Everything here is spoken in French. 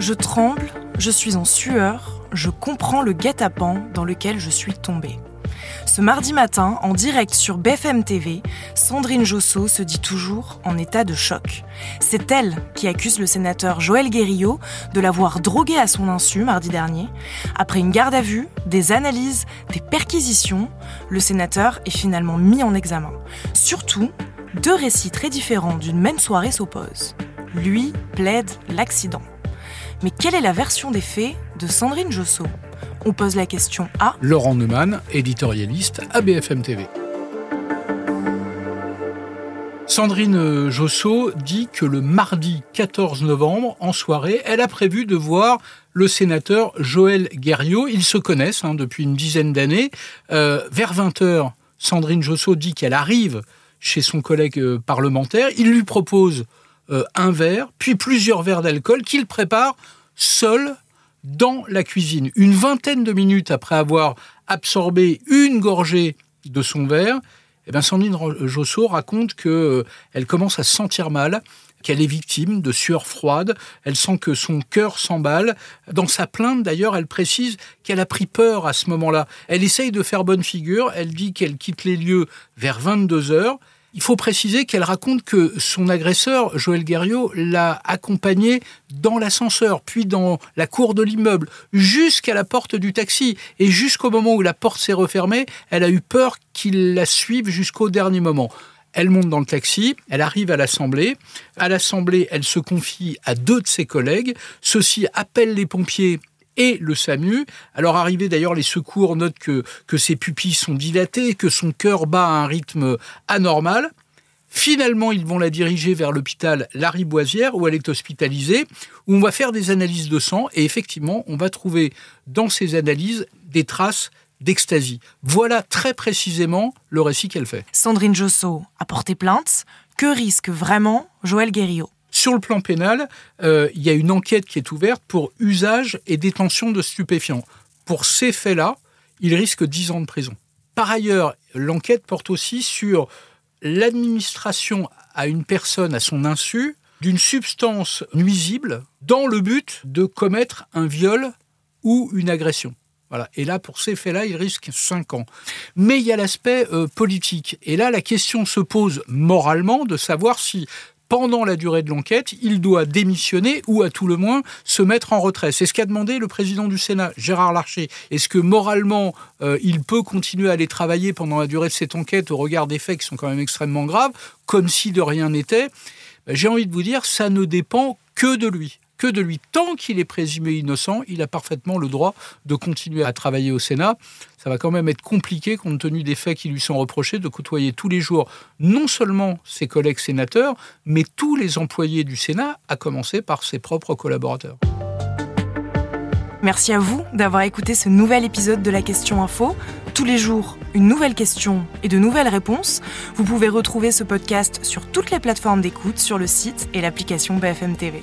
Je tremble, je suis en sueur, je comprends le guet-apens dans lequel je suis tombée. Ce mardi matin, en direct sur BFM TV, Sandrine Josso se dit toujours en état de choc. C'est elle qui accuse le sénateur Joël Guerriot de l'avoir drogué à son insu mardi dernier. Après une garde à vue, des analyses, des perquisitions, le sénateur est finalement mis en examen. Surtout, deux récits très différents d'une même soirée s'opposent. Lui plaide l'accident. Mais quelle est la version des faits de Sandrine Josso? On pose la question à Laurent Neumann, éditorialiste à BFM TV. Sandrine Josso dit que le mardi 14 novembre, en soirée, elle a prévu de voir le sénateur Joël Guerriot. Ils se connaissent hein, depuis une dizaine d'années. Euh, vers 20h, Sandrine Josso dit qu'elle arrive chez son collègue euh, parlementaire. Il lui propose euh, un verre, puis plusieurs verres d'alcool qu'il prépare seul dans la cuisine. Une vingtaine de minutes après avoir absorbé une gorgée de son verre, eh bien Sandrine Josso raconte qu'elle euh, commence à se sentir mal, qu'elle est victime de sueur froide, elle sent que son cœur s'emballe. Dans sa plainte, d'ailleurs, elle précise qu'elle a pris peur à ce moment-là. Elle essaye de faire bonne figure, elle dit qu'elle quitte les lieux vers 22 heures. Il faut préciser qu'elle raconte que son agresseur, Joël Guerriot, l'a accompagnée dans l'ascenseur, puis dans la cour de l'immeuble, jusqu'à la porte du taxi. Et jusqu'au moment où la porte s'est refermée, elle a eu peur qu'il la suive jusqu'au dernier moment. Elle monte dans le taxi, elle arrive à l'Assemblée. À l'Assemblée, elle se confie à deux de ses collègues. Ceux-ci appellent les pompiers et le SAMU. Alors arrivé d'ailleurs, les secours notent que, que ses pupilles sont dilatées, que son cœur bat à un rythme anormal. Finalement, ils vont la diriger vers l'hôpital Lariboisière où elle est hospitalisée, où on va faire des analyses de sang et effectivement, on va trouver dans ces analyses des traces d'ecstasy. Voilà très précisément le récit qu'elle fait. Sandrine Josso a porté plainte. Que risque vraiment Joël Guerriot sur le plan pénal, euh, il y a une enquête qui est ouverte pour usage et détention de stupéfiants. Pour ces faits-là, il risque 10 ans de prison. Par ailleurs, l'enquête porte aussi sur l'administration à une personne à son insu d'une substance nuisible dans le but de commettre un viol ou une agression. Et là, pour ces faits-là, il risque 5 ans. Mais il y a l'aspect euh, politique. Et là, la question se pose moralement de savoir si pendant la durée de l'enquête, il doit démissionner ou à tout le moins se mettre en retrait. C'est ce qu'a demandé le président du Sénat, Gérard Larcher. Est-ce que moralement, euh, il peut continuer à aller travailler pendant la durée de cette enquête au regard des faits qui sont quand même extrêmement graves, comme si de rien n'était? Ben, J'ai envie de vous dire, ça ne dépend que de lui que de lui. Tant qu'il est présumé innocent, il a parfaitement le droit de continuer à travailler au Sénat. Ça va quand même être compliqué, compte tenu des faits qui lui sont reprochés, de côtoyer tous les jours non seulement ses collègues sénateurs, mais tous les employés du Sénat, à commencer par ses propres collaborateurs. Merci à vous d'avoir écouté ce nouvel épisode de la Question Info. Tous les jours, une nouvelle question et de nouvelles réponses. Vous pouvez retrouver ce podcast sur toutes les plateformes d'écoute, sur le site et l'application BFM TV.